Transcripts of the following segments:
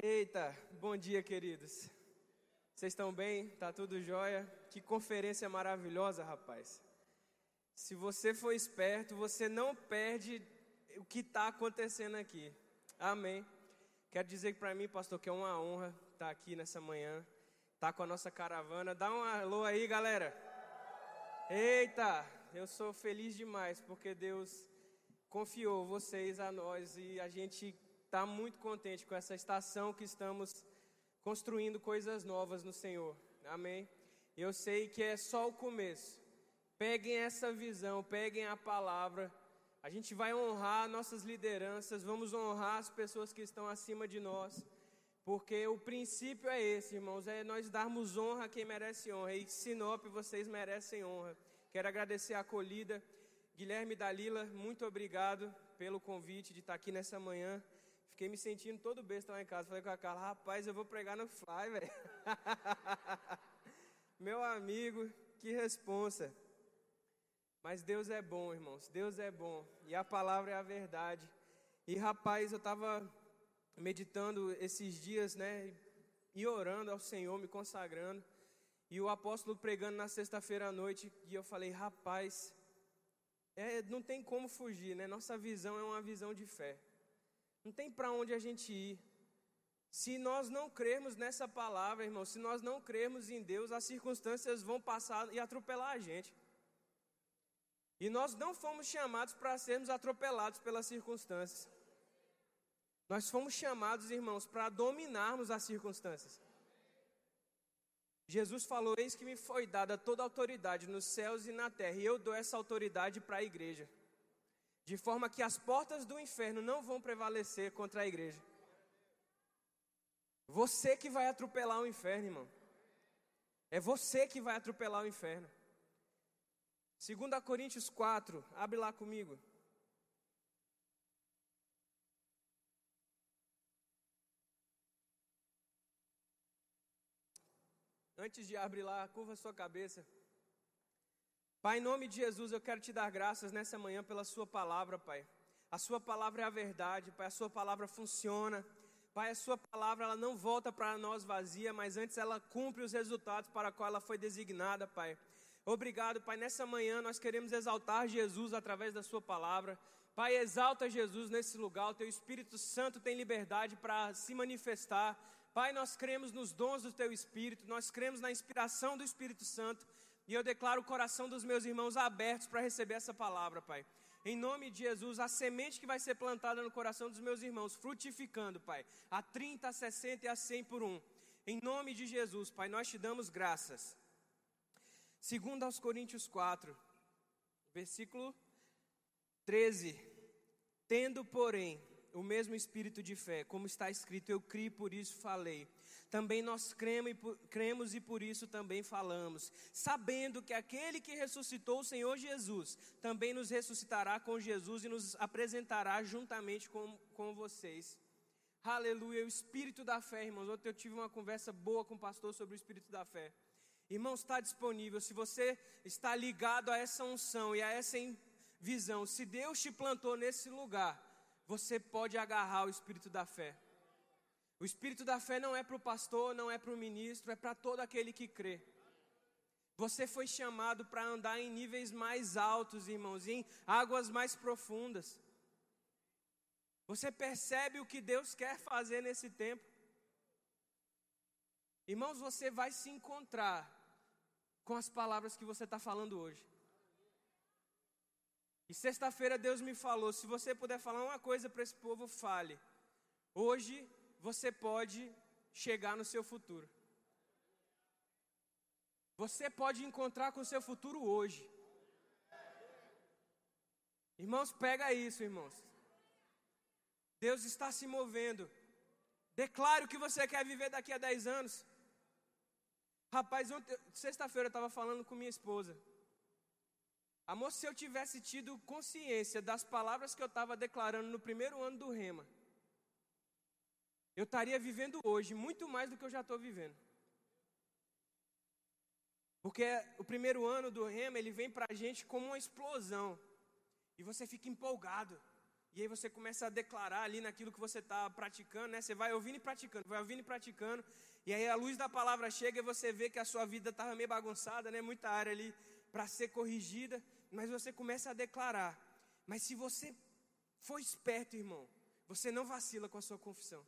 Eita, bom dia, queridos. Vocês estão bem? Tá tudo jóia? Que conferência maravilhosa, rapaz. Se você for esperto, você não perde o que está acontecendo aqui. Amém. Quero dizer que para mim, pastor, que é uma honra estar tá aqui nessa manhã, estar tá com a nossa caravana. Dá um alô aí, galera. Eita, eu sou feliz demais porque Deus confiou vocês a nós e a gente está muito contente com essa estação que estamos construindo coisas novas no Senhor. Amém? Eu sei que é só o começo. Peguem essa visão, peguem a palavra. A gente vai honrar nossas lideranças, vamos honrar as pessoas que estão acima de nós. Porque o princípio é esse, irmãos, é nós darmos honra a quem merece honra. E Sinop, vocês merecem honra. Quero agradecer a acolhida. Guilherme Dalila, muito obrigado pelo convite de estar aqui nessa manhã. Fiquei me sentindo todo besta lá em casa. Falei com a Carla, rapaz, eu vou pregar no Fly, velho. Meu amigo, que responsa. Mas Deus é bom, irmãos. Deus é bom. E a palavra é a verdade. E rapaz, eu estava meditando esses dias, né? E orando ao Senhor, me consagrando. E o apóstolo pregando na sexta-feira à noite. E eu falei, rapaz, é, não tem como fugir, né? Nossa visão é uma visão de fé. Não tem para onde a gente ir. Se nós não crermos nessa palavra, irmão, se nós não crermos em Deus, as circunstâncias vão passar e atropelar a gente. E nós não fomos chamados para sermos atropelados pelas circunstâncias. Nós fomos chamados, irmãos, para dominarmos as circunstâncias. Jesus falou: Eis que me foi dada toda a autoridade nos céus e na terra, e eu dou essa autoridade para a igreja de forma que as portas do inferno não vão prevalecer contra a igreja. Você que vai atropelar o inferno, irmão. É você que vai atropelar o inferno. 2 Coríntios 4, abre lá comigo. Antes de abrir lá, curva sua cabeça. Pai, em nome de Jesus, eu quero te dar graças nessa manhã pela Sua palavra, Pai. A Sua palavra é a verdade, Pai. A Sua palavra funciona. Pai, a Sua palavra ela não volta para nós vazia, mas antes ela cumpre os resultados para a qual ela foi designada, Pai. Obrigado, Pai. Nessa manhã nós queremos exaltar Jesus através da Sua palavra. Pai, exalta Jesus nesse lugar. O Teu Espírito Santo tem liberdade para se manifestar. Pai, nós cremos nos dons do Teu Espírito, nós cremos na inspiração do Espírito Santo. E eu declaro o coração dos meus irmãos abertos para receber essa palavra, Pai. Em nome de Jesus, a semente que vai ser plantada no coração dos meus irmãos, frutificando, Pai, a 30, a 60 e a 100 por um. Em nome de Jesus, Pai, nós te damos graças. Segundo aos Coríntios 4, versículo 13. Tendo, porém, o mesmo espírito de fé, como está escrito, eu criei, por isso falei também nós cremos e por isso também falamos, sabendo que aquele que ressuscitou o Senhor Jesus também nos ressuscitará com Jesus e nos apresentará juntamente com, com vocês. Aleluia, o espírito da fé, irmãos. Ontem eu tive uma conversa boa com o pastor sobre o espírito da fé. Irmãos, está disponível. Se você está ligado a essa unção e a essa visão, se Deus te plantou nesse lugar, você pode agarrar o espírito da fé. O espírito da fé não é para o pastor, não é para o ministro, é para todo aquele que crê. Você foi chamado para andar em níveis mais altos, irmãos, em águas mais profundas. Você percebe o que Deus quer fazer nesse tempo? Irmãos, você vai se encontrar com as palavras que você está falando hoje. E sexta-feira Deus me falou: se você puder falar uma coisa para esse povo, fale. Hoje você pode chegar no seu futuro. Você pode encontrar com o seu futuro hoje. Irmãos, pega isso, irmãos. Deus está se movendo. Declare o que você quer viver daqui a 10 anos. Rapaz, sexta-feira eu estava falando com minha esposa. Amor, se eu tivesse tido consciência das palavras que eu estava declarando no primeiro ano do Rema, eu estaria vivendo hoje muito mais do que eu já estou vivendo. Porque o primeiro ano do rema, ele vem para a gente como uma explosão. E você fica empolgado. E aí você começa a declarar ali naquilo que você está praticando, né? Você vai ouvindo e praticando, vai ouvindo e praticando. E aí a luz da palavra chega e você vê que a sua vida estava meio bagunçada, né? Muita área ali para ser corrigida. Mas você começa a declarar. Mas se você for esperto, irmão, você não vacila com a sua confissão.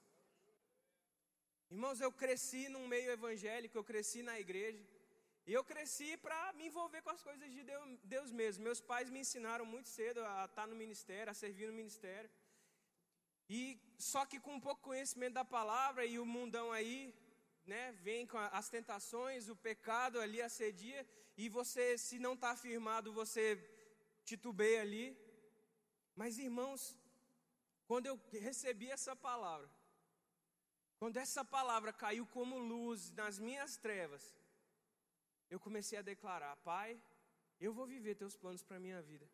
Irmãos, eu cresci num meio evangélico, eu cresci na igreja. E eu cresci para me envolver com as coisas de Deus, Deus mesmo. Meus pais me ensinaram muito cedo a estar no ministério, a servir no ministério. E só que com um pouco conhecimento da palavra e o mundão aí, né, vem com as tentações, o pecado ali assedia e você, se não está afirmado, você titubeia ali. Mas irmãos, quando eu recebi essa palavra, quando essa palavra caiu como luz nas minhas trevas, eu comecei a declarar: Pai, eu vou viver teus planos para a minha vida.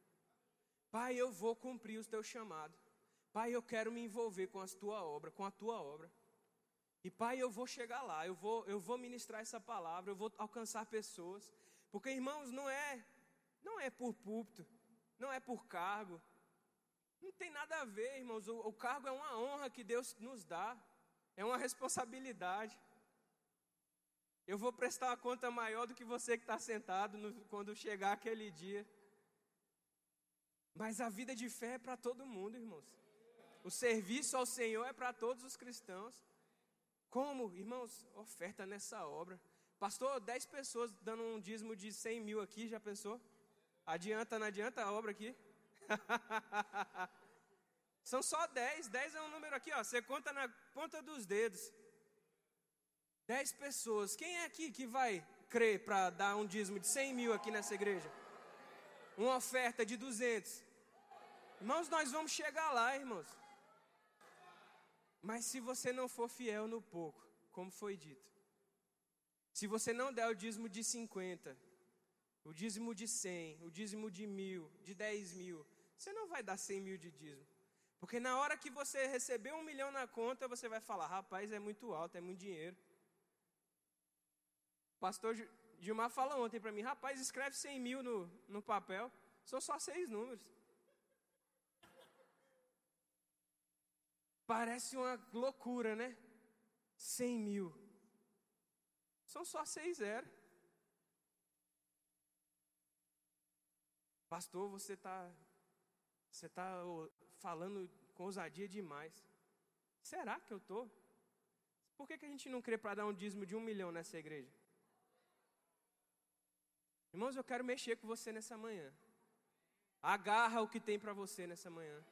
Pai, eu vou cumprir os teus chamados. Pai, eu quero me envolver com a tua obra, com a tua obra. E Pai, eu vou chegar lá, eu vou, eu vou ministrar essa palavra, eu vou alcançar pessoas. Porque, irmãos, não é, não é por púlpito, não é por cargo. Não tem nada a ver, irmãos. O, o cargo é uma honra que Deus nos dá, é uma responsabilidade. Eu vou prestar uma conta maior do que você que está sentado no, quando chegar aquele dia. Mas a vida de fé é para todo mundo, irmãos. O serviço ao Senhor é para todos os cristãos. Como, irmãos, oferta nessa obra. Pastor, 10 pessoas dando um dízimo de 100 mil aqui, já pensou? Adianta, não adianta a obra aqui? São só 10, 10 é um número aqui, ó. Você conta na ponta dos dedos. Dez pessoas. Quem é aqui que vai crer para dar um dízimo de 100 mil aqui nessa igreja? Uma oferta de 200. Irmãos, nós vamos chegar lá, irmãos. Mas se você não for fiel no pouco, como foi dito, se você não der o dízimo de 50, o dízimo de 100, o dízimo de mil, de 10 mil, você não vai dar 100 mil de dízimo. Porque na hora que você receber um milhão na conta, você vai falar: rapaz, é muito alto, é muito dinheiro. Pastor Gilmar fala ontem para mim, rapaz, escreve 100 mil no, no papel, são só seis números. Parece uma loucura, né? 100 mil. São só seis zero. Pastor, você está você tá falando com ousadia demais. Será que eu estou? Por que, que a gente não crê para dar um dízimo de um milhão nessa igreja? Irmãos, eu quero mexer com você nessa manhã. Agarra o que tem para você nessa manhã.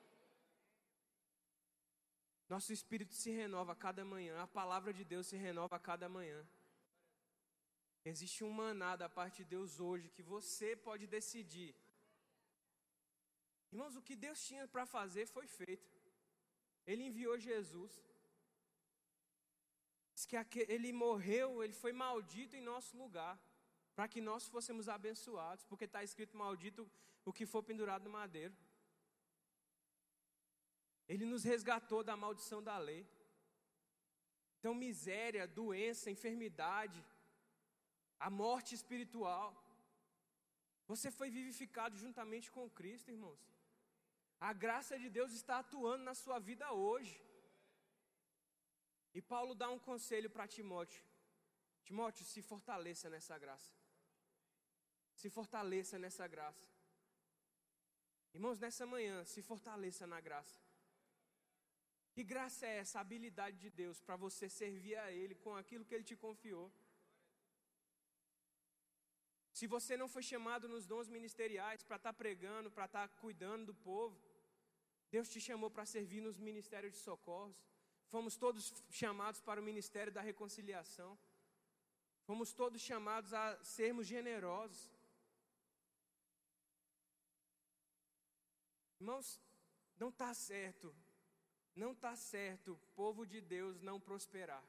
Nosso espírito se renova a cada manhã, a palavra de Deus se renova a cada manhã. Existe um maná da parte de Deus hoje que você pode decidir. Irmãos, o que Deus tinha para fazer foi feito. Ele enviou Jesus. Diz que ele morreu, ele foi maldito em nosso lugar para que nós fôssemos abençoados, porque está escrito maldito o que for pendurado no madeiro. Ele nos resgatou da maldição da lei. Então, miséria, doença, enfermidade, a morte espiritual. Você foi vivificado juntamente com Cristo, irmãos. A graça de Deus está atuando na sua vida hoje. E Paulo dá um conselho para Timóteo: Timóteo, se fortaleça nessa graça. Se fortaleça nessa graça. Irmãos, nessa manhã, se fortaleça na graça. Que graça é essa habilidade de Deus para você servir a Ele com aquilo que Ele te confiou? Se você não foi chamado nos dons ministeriais para estar tá pregando, para estar tá cuidando do povo, Deus te chamou para servir nos ministérios de socorros. Fomos todos chamados para o ministério da reconciliação. Fomos todos chamados a sermos generosos. Irmãos, não está certo, não está certo povo de Deus não prosperar.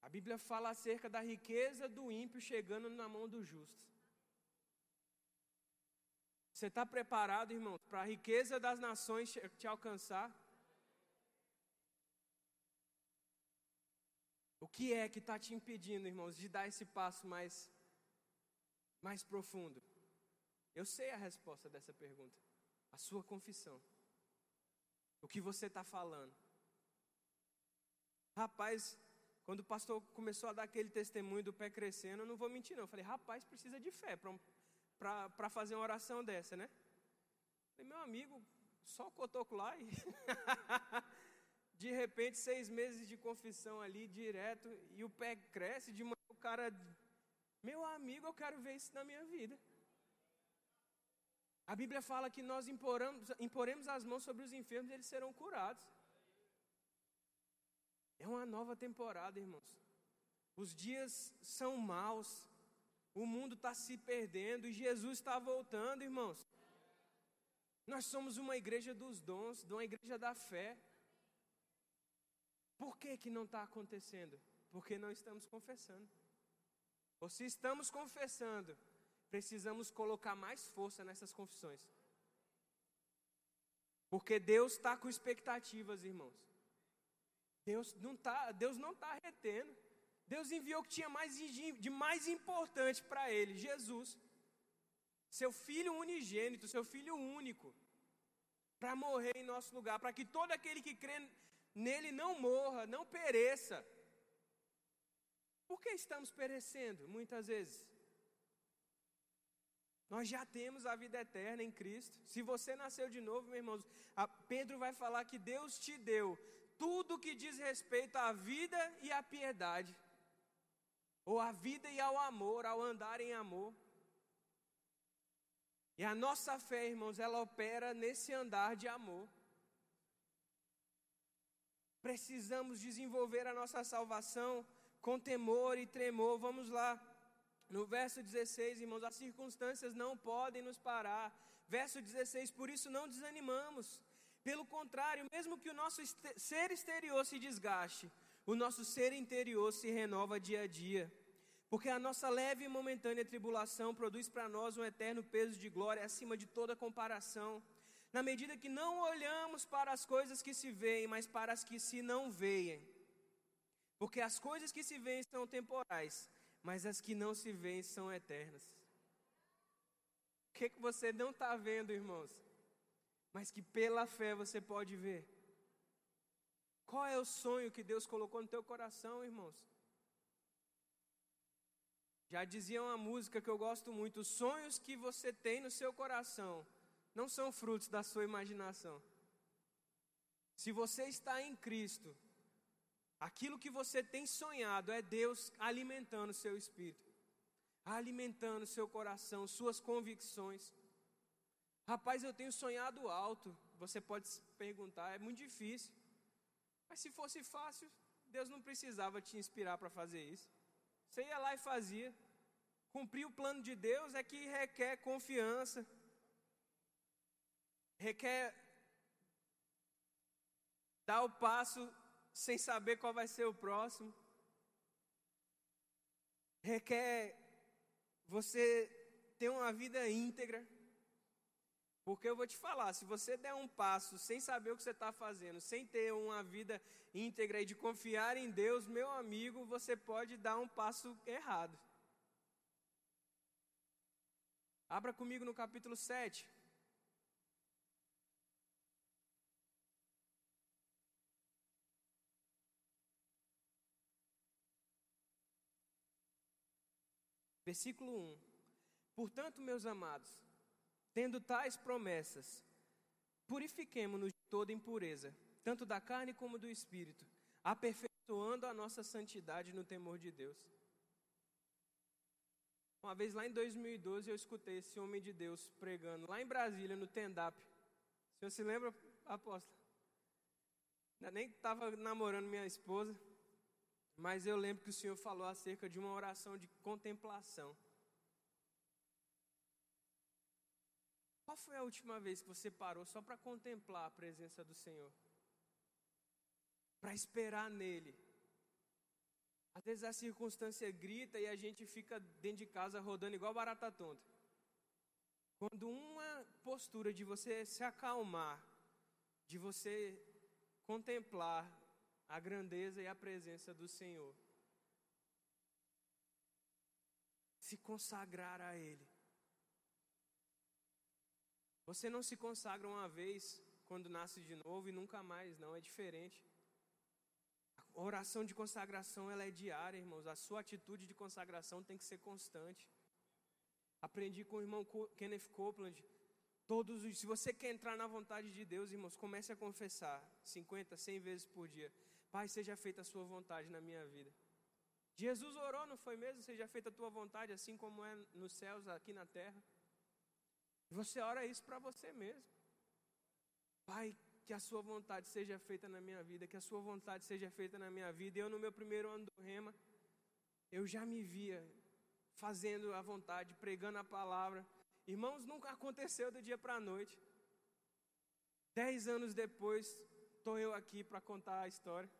A Bíblia fala acerca da riqueza do ímpio chegando na mão do justo. Você está preparado, irmão, para a riqueza das nações te alcançar? O que é que está te impedindo, irmãos, de dar esse passo mais, mais profundo? Eu sei a resposta dessa pergunta. a sua confissão, o que você está falando. Rapaz, quando o pastor começou a dar aquele testemunho do pé crescendo, eu não vou mentir, não. Eu falei, rapaz, precisa de fé para fazer uma oração dessa, né? Eu falei, meu amigo, só o cotoco lá e. de repente, seis meses de confissão ali, direto, e o pé cresce, de manhã o cara. Meu amigo, eu quero ver isso na minha vida. A Bíblia fala que nós imporamos, imporemos as mãos sobre os enfermos e eles serão curados. É uma nova temporada, irmãos. Os dias são maus, o mundo está se perdendo e Jesus está voltando, irmãos. Nós somos uma igreja dos dons, uma igreja da fé. Por que, que não está acontecendo? Porque não estamos confessando. Ou se estamos confessando, precisamos colocar mais força nessas confissões. Porque Deus está com expectativas, irmãos. Deus não está Deus não tá retendo. Deus enviou o que tinha mais de mais importante para ele, Jesus. Seu filho unigênito, seu filho único, para morrer em nosso lugar, para que todo aquele que crê nele não morra, não pereça. Por que estamos perecendo muitas vezes? Nós já temos a vida eterna em Cristo. Se você nasceu de novo, meus irmãos, Pedro vai falar que Deus te deu tudo que diz respeito à vida e à piedade, ou à vida e ao amor, ao andar em amor. E a nossa fé, irmãos, ela opera nesse andar de amor. Precisamos desenvolver a nossa salvação com temor e tremor. Vamos lá. No verso 16, irmãos, as circunstâncias não podem nos parar. Verso 16, por isso não desanimamos. Pelo contrário, mesmo que o nosso ser exterior se desgaste, o nosso ser interior se renova dia a dia. Porque a nossa leve e momentânea tribulação produz para nós um eterno peso de glória acima de toda comparação, na medida que não olhamos para as coisas que se veem, mas para as que se não veem. Porque as coisas que se veem são temporais, mas as que não se veem são eternas. O que, que você não está vendo, irmãos? Mas que pela fé você pode ver. Qual é o sonho que Deus colocou no teu coração, irmãos? Já dizia uma música que eu gosto muito: os sonhos que você tem no seu coração não são frutos da sua imaginação. Se você está em Cristo, aquilo que você tem sonhado é Deus alimentando o seu espírito, alimentando o seu coração, suas convicções. Rapaz, eu tenho sonhado alto. Você pode se perguntar, é muito difícil. Mas se fosse fácil, Deus não precisava te inspirar para fazer isso. Você ia lá e fazia. Cumprir o plano de Deus é que requer confiança, requer dar o passo sem saber qual vai ser o próximo, requer você ter uma vida íntegra. Porque eu vou te falar, se você der um passo sem saber o que você está fazendo, sem ter uma vida íntegra e de confiar em Deus, meu amigo, você pode dar um passo errado. Abra comigo no capítulo 7. Versículo 1: Portanto, meus amados, Tendo tais promessas, purifiquemo-nos de toda impureza, tanto da carne como do espírito, aperfeiçoando a nossa santidade no temor de Deus. Uma vez lá em 2012 eu escutei esse homem de Deus pregando lá em Brasília, no Tendap. O senhor se lembra, apóstolo? Nem estava namorando minha esposa, mas eu lembro que o senhor falou acerca de uma oração de contemplação. Qual foi a última vez que você parou só para contemplar a presença do Senhor? Para esperar nele. Às vezes a circunstância grita e a gente fica dentro de casa rodando igual barata tonta. Quando uma postura de você se acalmar, de você contemplar a grandeza e a presença do Senhor, se consagrar a Ele, Você não se consagra uma vez quando nasce de novo e nunca mais, não, é diferente. A oração de consagração ela é diária, irmãos. A sua atitude de consagração tem que ser constante. Aprendi com o irmão Kenneth Copeland. Todos os, se você quer entrar na vontade de Deus, irmãos, comece a confessar 50, 100 vezes por dia. Pai, seja feita a sua vontade na minha vida. Jesus orou, não foi mesmo? Seja feita a tua vontade, assim como é nos céus, aqui na terra. Você ora isso para você mesmo. Pai, que a sua vontade seja feita na minha vida, que a sua vontade seja feita na minha vida. Eu, no meu primeiro ano do Rema, eu já me via fazendo a vontade, pregando a palavra. Irmãos, nunca aconteceu do dia para a noite. Dez anos depois, estou eu aqui para contar a história.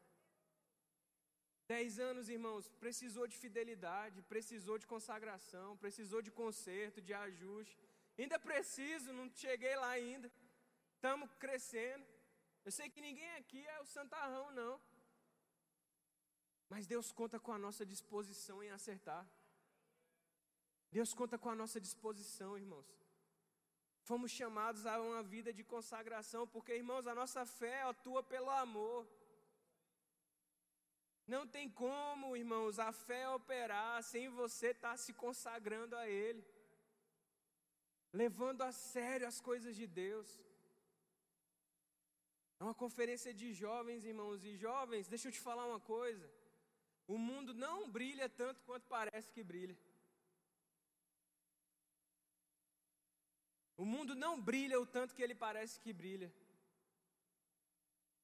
Dez anos, irmãos, precisou de fidelidade, precisou de consagração, precisou de conserto, de ajuste. Ainda preciso, não cheguei lá ainda. Estamos crescendo. Eu sei que ninguém aqui é o santarrão, não. Mas Deus conta com a nossa disposição em acertar. Deus conta com a nossa disposição, irmãos. Fomos chamados a uma vida de consagração, porque, irmãos, a nossa fé atua pelo amor. Não tem como, irmãos, a fé operar sem você estar tá se consagrando a Ele, levando a sério as coisas de Deus. É uma conferência de jovens, irmãos, e jovens, deixa eu te falar uma coisa: o mundo não brilha tanto quanto parece que brilha. O mundo não brilha o tanto que ele parece que brilha.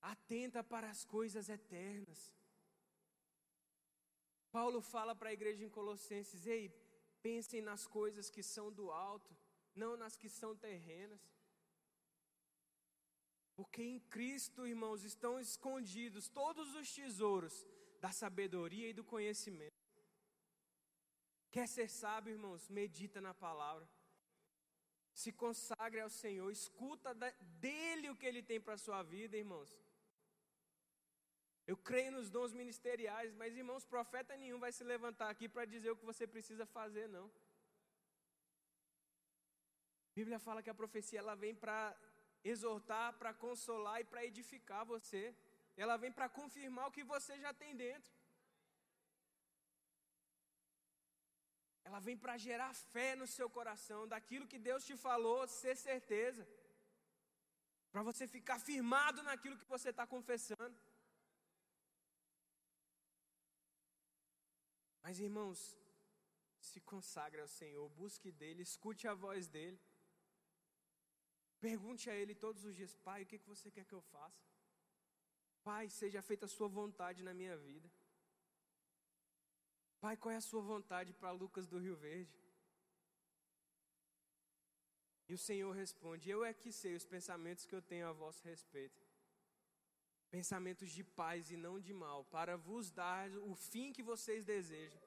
Atenta para as coisas eternas. Paulo fala para a igreja em Colossenses: ei, pensem nas coisas que são do alto, não nas que são terrenas. Porque em Cristo, irmãos, estão escondidos todos os tesouros da sabedoria e do conhecimento. Quer ser sábio, irmãos? Medita na palavra. Se consagre ao Senhor, escuta dele o que ele tem para a sua vida, irmãos. Eu creio nos dons ministeriais, mas irmãos, profeta nenhum vai se levantar aqui para dizer o que você precisa fazer, não. A Bíblia fala que a profecia ela vem para exortar, para consolar e para edificar você. Ela vem para confirmar o que você já tem dentro. Ela vem para gerar fé no seu coração, daquilo que Deus te falou, ser certeza. Para você ficar firmado naquilo que você está confessando. Mas irmãos, se consagre ao Senhor, busque dele, escute a voz dele. Pergunte a ele todos os dias: Pai, o que, que você quer que eu faça? Pai, seja feita a sua vontade na minha vida. Pai, qual é a sua vontade para Lucas do Rio Verde? E o Senhor responde: Eu é que sei os pensamentos que eu tenho a vosso respeito pensamentos de paz e não de mal, para vos dar o fim que vocês desejam.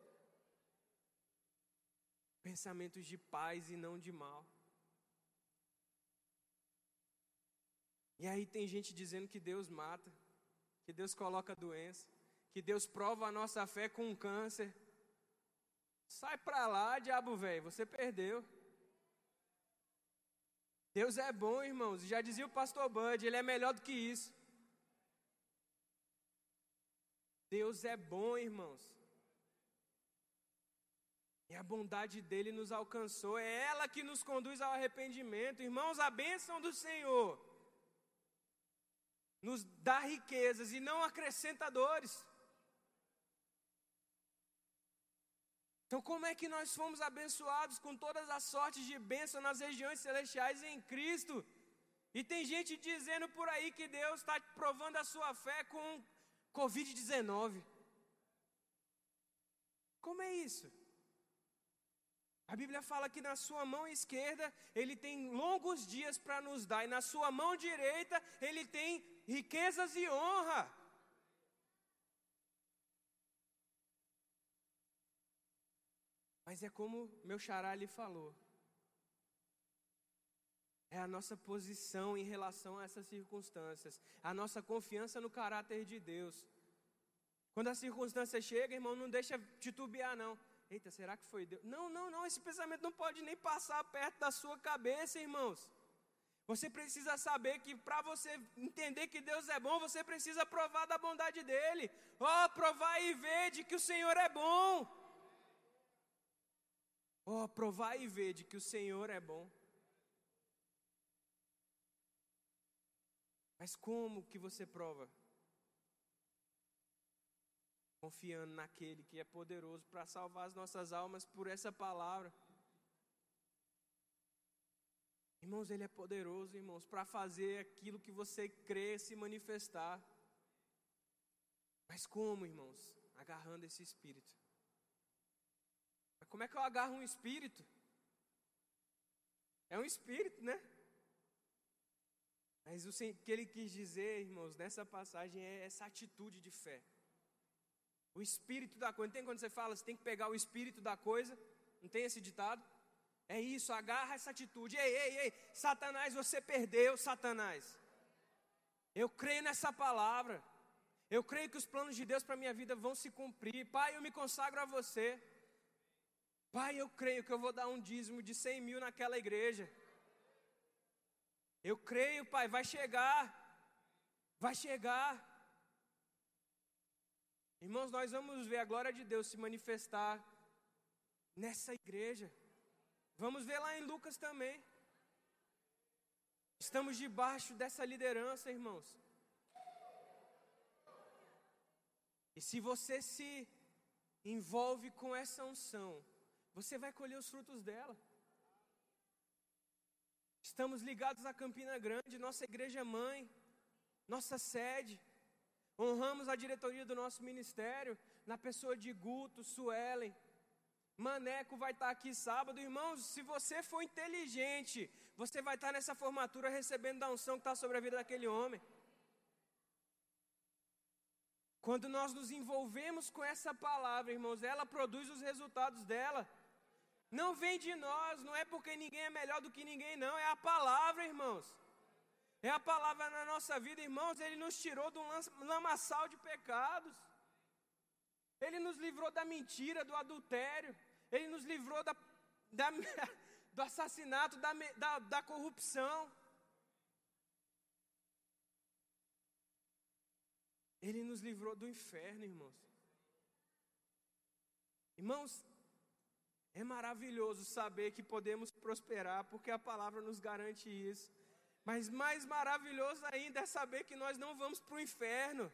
Pensamentos de paz e não de mal. E aí tem gente dizendo que Deus mata, que Deus coloca doença, que Deus prova a nossa fé com um câncer. Sai pra lá, diabo velho, você perdeu. Deus é bom, irmãos. Já dizia o pastor Bud, ele é melhor do que isso. Deus é bom, irmãos. E a bondade dele nos alcançou, é ela que nos conduz ao arrependimento. Irmãos, a bênção do Senhor nos dá riquezas e não acrescentadores. Então, como é que nós fomos abençoados com todas as sortes de bênção nas regiões celestiais em Cristo? E tem gente dizendo por aí que Deus está provando a sua fé com Covid-19. Como é isso? A Bíblia fala que na sua mão esquerda ele tem longos dias para nos dar, e na sua mão direita ele tem riquezas e honra. Mas é como meu xará lhe falou. É a nossa posição em relação a essas circunstâncias, a nossa confiança no caráter de Deus. Quando a circunstância chega, irmão, não deixa titubear, não. Eita, será que foi Deus? Não, não, não, esse pensamento não pode nem passar perto da sua cabeça, irmãos. Você precisa saber que para você entender que Deus é bom, você precisa provar da bondade dele. Ó, oh, provar e ver de que o Senhor é bom. Oh, provar e ver de que o Senhor é bom. Mas como que você prova? Confiando naquele que é poderoso para salvar as nossas almas por essa palavra. Irmãos, Ele é poderoso, irmãos, para fazer aquilo que você crê se manifestar. Mas como, irmãos? Agarrando esse espírito. Como é que eu agarro um espírito? É um espírito, né? Mas o que ele quis dizer, irmãos, nessa passagem é essa atitude de fé. O espírito da coisa. Não tem quando você fala, você tem que pegar o espírito da coisa? Não tem esse ditado? É isso, agarra essa atitude. Ei, ei, ei, Satanás, você perdeu, Satanás. Eu creio nessa palavra. Eu creio que os planos de Deus para minha vida vão se cumprir. Pai, eu me consagro a você. Pai, eu creio que eu vou dar um dízimo de 100 mil naquela igreja. Eu creio, Pai, vai chegar. Vai chegar. Irmãos, nós vamos ver a glória de Deus se manifestar nessa igreja. Vamos ver lá em Lucas também. Estamos debaixo dessa liderança, irmãos. E se você se envolve com essa unção, você vai colher os frutos dela. Estamos ligados à Campina Grande, nossa igreja mãe, nossa sede. Honramos a diretoria do nosso ministério, na pessoa de Guto, Suelen, Maneco vai estar aqui sábado. Irmãos, se você for inteligente, você vai estar nessa formatura recebendo da unção que está sobre a vida daquele homem. Quando nós nos envolvemos com essa palavra, irmãos, ela produz os resultados dela. Não vem de nós, não é porque ninguém é melhor do que ninguém, não. É a palavra, irmãos. É a palavra na nossa vida, irmãos. Ele nos tirou um lamaçal de pecados. Ele nos livrou da mentira, do adultério. Ele nos livrou da, da, do assassinato, da, da, da corrupção. Ele nos livrou do inferno, irmãos. Irmãos, é maravilhoso saber que podemos prosperar, porque a palavra nos garante isso. Mas mais maravilhoso ainda é saber que nós não vamos para o inferno.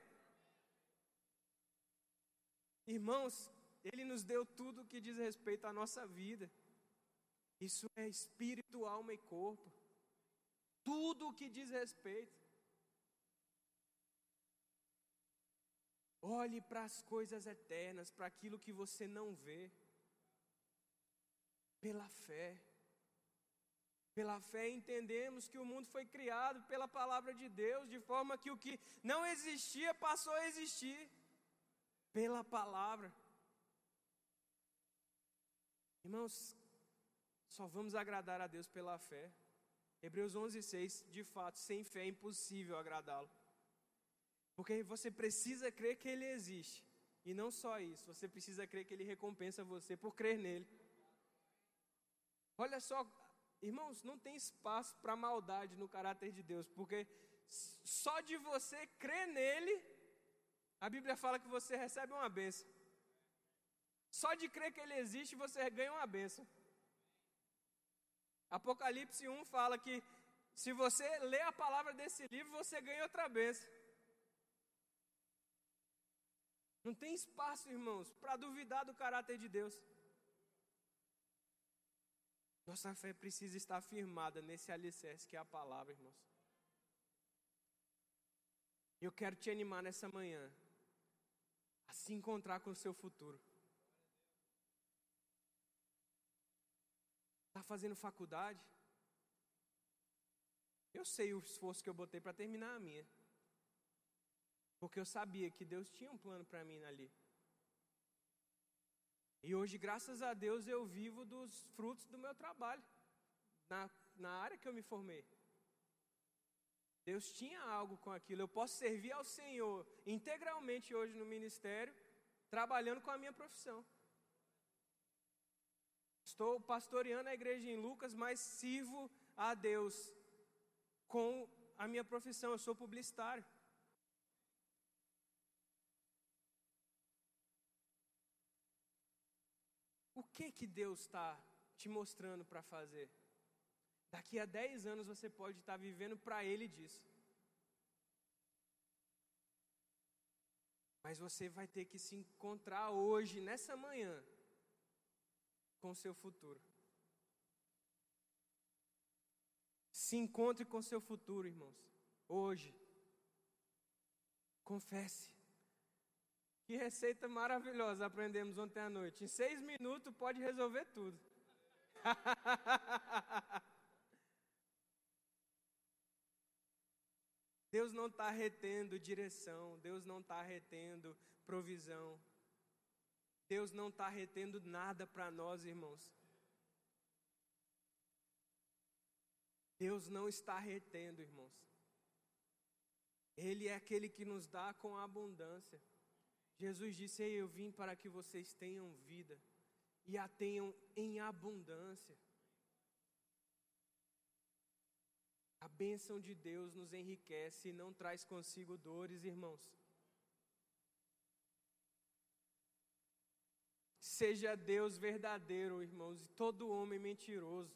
Irmãos, Ele nos deu tudo o que diz respeito à nossa vida. Isso é espírito, alma e corpo. Tudo o que diz respeito. Olhe para as coisas eternas, para aquilo que você não vê. Pela fé. Pela fé entendemos que o mundo foi criado pela palavra de Deus, de forma que o que não existia passou a existir pela palavra. Irmãos, só vamos agradar a Deus pela fé. Hebreus 11:6, de fato, sem fé é impossível agradá-lo. Porque você precisa crer que ele existe. E não só isso, você precisa crer que ele recompensa você por crer nele. Olha só, irmãos, não tem espaço para maldade no caráter de Deus, porque só de você crer nele, a Bíblia fala que você recebe uma benção. Só de crer que Ele existe, você ganha uma benção. Apocalipse 1 fala que se você lê a palavra desse livro, você ganha outra benção. Não tem espaço, irmãos, para duvidar do caráter de Deus. Nossa fé precisa estar firmada nesse alicerce que é a palavra, irmãos. Eu quero te animar nessa manhã a se encontrar com o seu futuro. Está fazendo faculdade? Eu sei o esforço que eu botei para terminar a minha. Porque eu sabia que Deus tinha um plano para mim ali. E hoje, graças a Deus, eu vivo dos frutos do meu trabalho, na, na área que eu me formei. Deus tinha algo com aquilo. Eu posso servir ao Senhor integralmente hoje no ministério, trabalhando com a minha profissão. Estou pastoreando a igreja em Lucas, mas sirvo a Deus com a minha profissão, eu sou publicitário. Que que Deus está te mostrando para fazer? Daqui a 10 anos você pode estar tá vivendo para Ele disso. Mas você vai ter que se encontrar hoje, nessa manhã, com o seu futuro. Se encontre com seu futuro, irmãos. Hoje. Confesse. Que receita maravilhosa aprendemos ontem à noite. Em seis minutos pode resolver tudo. Deus não está retendo direção, Deus não está retendo provisão, Deus não está retendo nada para nós, irmãos. Deus não está retendo, irmãos. Ele é aquele que nos dá com abundância. Jesus disse: Ei, eu vim para que vocês tenham vida e a tenham em abundância. A bênção de Deus nos enriquece e não traz consigo dores, irmãos. Seja Deus verdadeiro, irmãos, e todo homem mentiroso.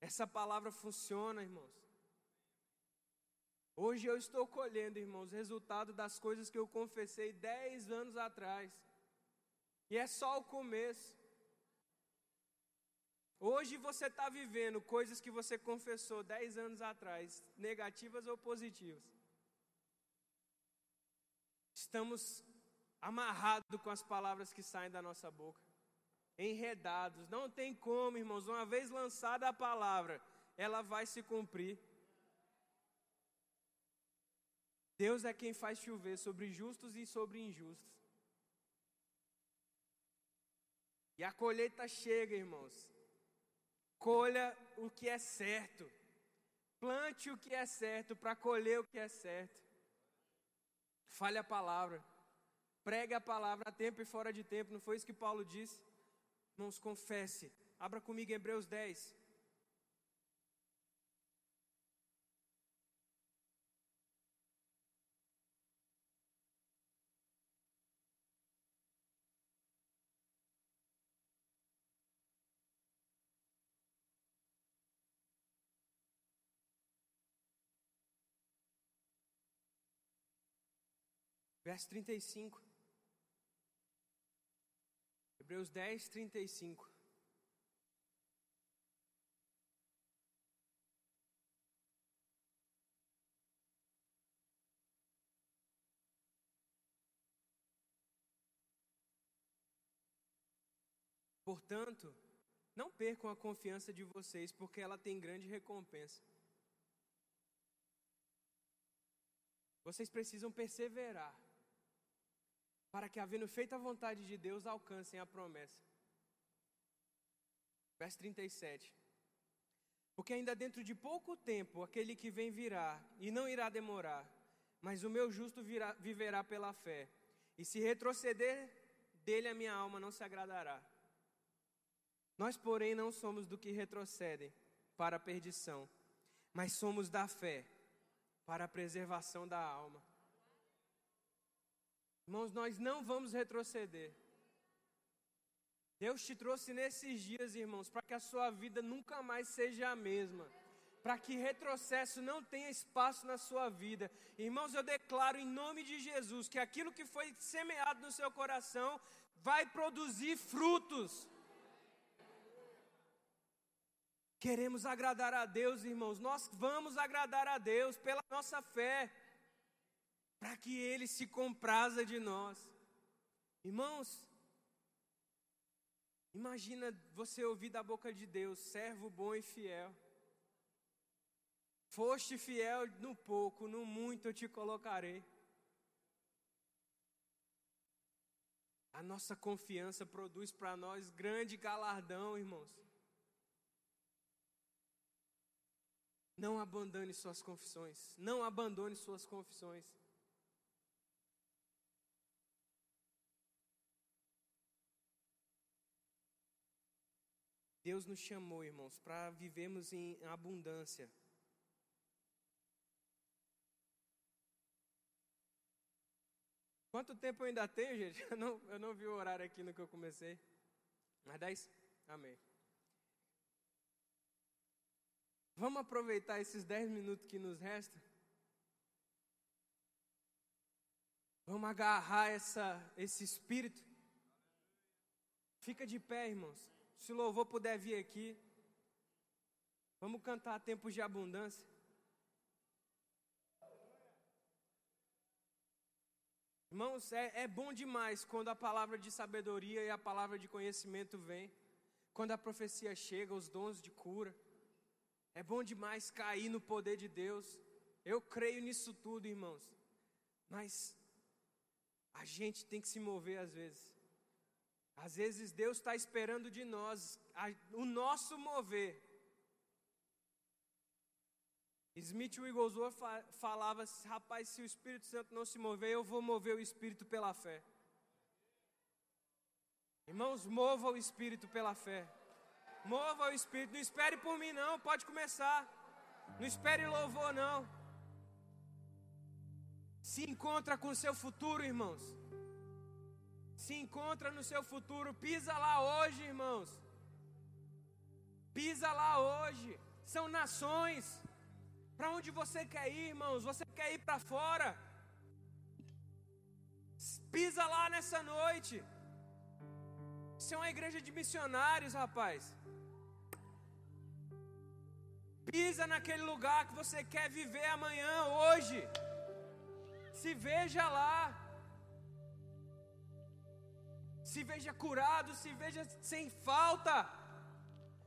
Essa palavra funciona, irmãos. Hoje eu estou colhendo, irmãos, resultado das coisas que eu confessei dez anos atrás. E é só o começo. Hoje você está vivendo coisas que você confessou dez anos atrás, negativas ou positivas. Estamos amarrados com as palavras que saem da nossa boca enredados. Não tem como, irmãos, uma vez lançada a palavra, ela vai se cumprir. Deus é quem faz chover sobre justos e sobre injustos. E a colheita chega, irmãos. Colha o que é certo. Plante o que é certo para colher o que é certo. Fale a palavra. Pregue a palavra a tempo e fora de tempo. Não foi isso que Paulo disse? Irmãos, confesse. Abra comigo Hebreus 10. Verso 35. Hebreus 10, 35. Portanto, não percam a confiança de vocês, porque ela tem grande recompensa. Vocês precisam perseverar para que, havendo feito a vontade de Deus, alcancem a promessa. Verso 37. Porque ainda dentro de pouco tempo aquele que vem virá, e não irá demorar, mas o meu justo virá, viverá pela fé. E se retroceder, dele a minha alma não se agradará. Nós, porém, não somos do que retrocedem para a perdição, mas somos da fé para a preservação da alma. Irmãos, nós não vamos retroceder. Deus te trouxe nesses dias, irmãos, para que a sua vida nunca mais seja a mesma. Para que retrocesso não tenha espaço na sua vida. Irmãos, eu declaro em nome de Jesus que aquilo que foi semeado no seu coração vai produzir frutos. Queremos agradar a Deus, irmãos. Nós vamos agradar a Deus pela nossa fé para que Ele se compraza de nós. Irmãos, imagina você ouvir da boca de Deus, servo bom e fiel. Foste fiel no pouco, no muito eu te colocarei. A nossa confiança produz para nós grande galardão, irmãos. Não abandone suas confissões. Não abandone suas confissões. Deus nos chamou, irmãos, para vivermos em abundância. Quanto tempo eu ainda tenho, gente? Eu não, eu não vi o horário aqui no que eu comecei. Mas 10? Amém. Vamos aproveitar esses 10 minutos que nos restam? Vamos agarrar essa, esse espírito? Fica de pé, irmãos. Se o louvor puder vir aqui. Vamos cantar tempos de abundância. Irmãos, é, é bom demais quando a palavra de sabedoria e a palavra de conhecimento vem, quando a profecia chega, os dons de cura. É bom demais cair no poder de Deus. Eu creio nisso tudo, irmãos. Mas a gente tem que se mover às vezes. Às vezes Deus está esperando de nós a, o nosso mover. Smith Wigglesworth falava, rapaz, se o Espírito Santo não se mover, eu vou mover o Espírito pela fé. Irmãos, mova o Espírito pela fé. Mova o Espírito. Não espere por mim, não. Pode começar. Não espere louvor, não. Se encontra com o seu futuro, irmãos. Se encontra no seu futuro. Pisa lá hoje, irmãos. Pisa lá hoje. São nações. Para onde você quer ir, irmãos? Você quer ir para fora? Pisa lá nessa noite. Isso é uma igreja de missionários, rapaz. Pisa naquele lugar que você quer viver amanhã, hoje. Se veja lá. Se veja curado, se veja sem falta.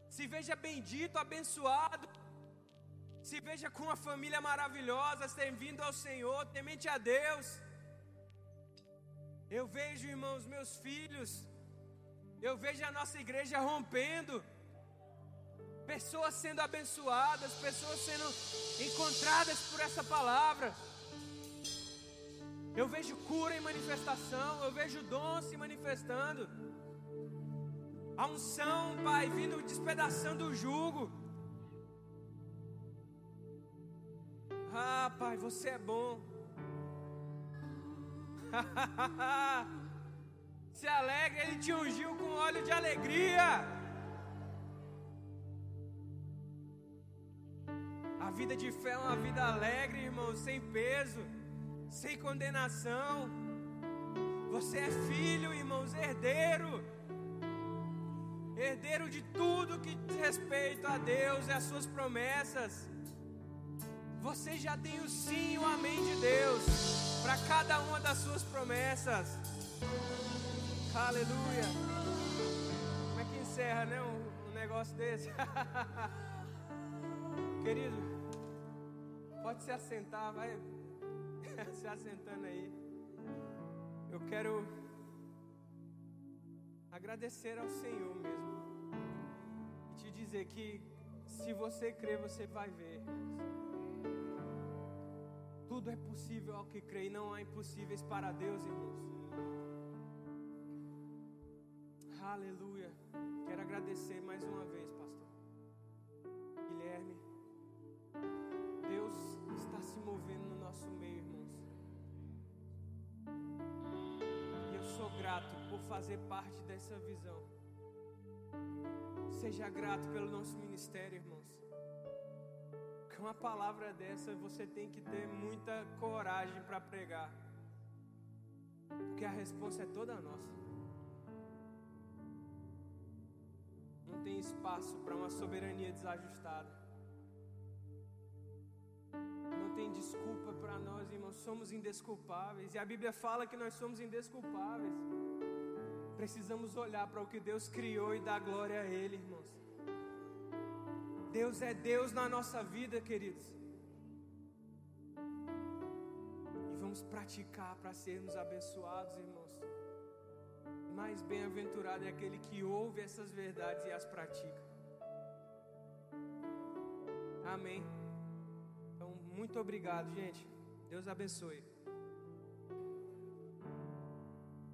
Se veja bendito, abençoado se veja com uma família maravilhosa, servindo ao Senhor, temente a Deus. Eu vejo, irmãos, meus filhos, eu vejo a nossa igreja rompendo, pessoas sendo abençoadas, pessoas sendo encontradas por essa palavra. Eu vejo cura em manifestação, eu vejo dom se manifestando. A unção, Pai, vindo despedaçando o jugo. Ah, Pai, você é bom. Se alegre, Ele te ungiu com óleo de alegria. A vida de fé é uma vida alegre, irmão, sem peso, sem condenação. Você é filho, irmãos, herdeiro. Herdeiro de tudo que diz respeito a Deus e as suas promessas. Você já tem o sim e o amém de Deus para cada uma das suas promessas. Aleluia. Como é que encerra, né? Um, um negócio desse. Querido, pode se assentar, vai se assentando aí. Eu quero agradecer ao Senhor mesmo. E te dizer que se você crer, você vai ver. Tudo é possível ao que crê, e não há impossíveis para Deus, irmãos. Aleluia. Quero agradecer mais uma vez, pastor. Guilherme, grato por fazer parte dessa visão. Seja grato pelo nosso ministério, irmãos uma palavra dessa você tem que ter muita coragem para pregar, porque a resposta é toda nossa. Não tem espaço para uma soberania desajustada. Desculpa para nós, irmãos. Somos indesculpáveis. E a Bíblia fala que nós somos indesculpáveis. Precisamos olhar para o que Deus criou e dar glória a Ele, irmãos. Deus é Deus na nossa vida, queridos. E vamos praticar para sermos abençoados, irmãos. Mais bem-aventurado é aquele que ouve essas verdades e as pratica. Amém. Muito obrigado, gente. Deus abençoe.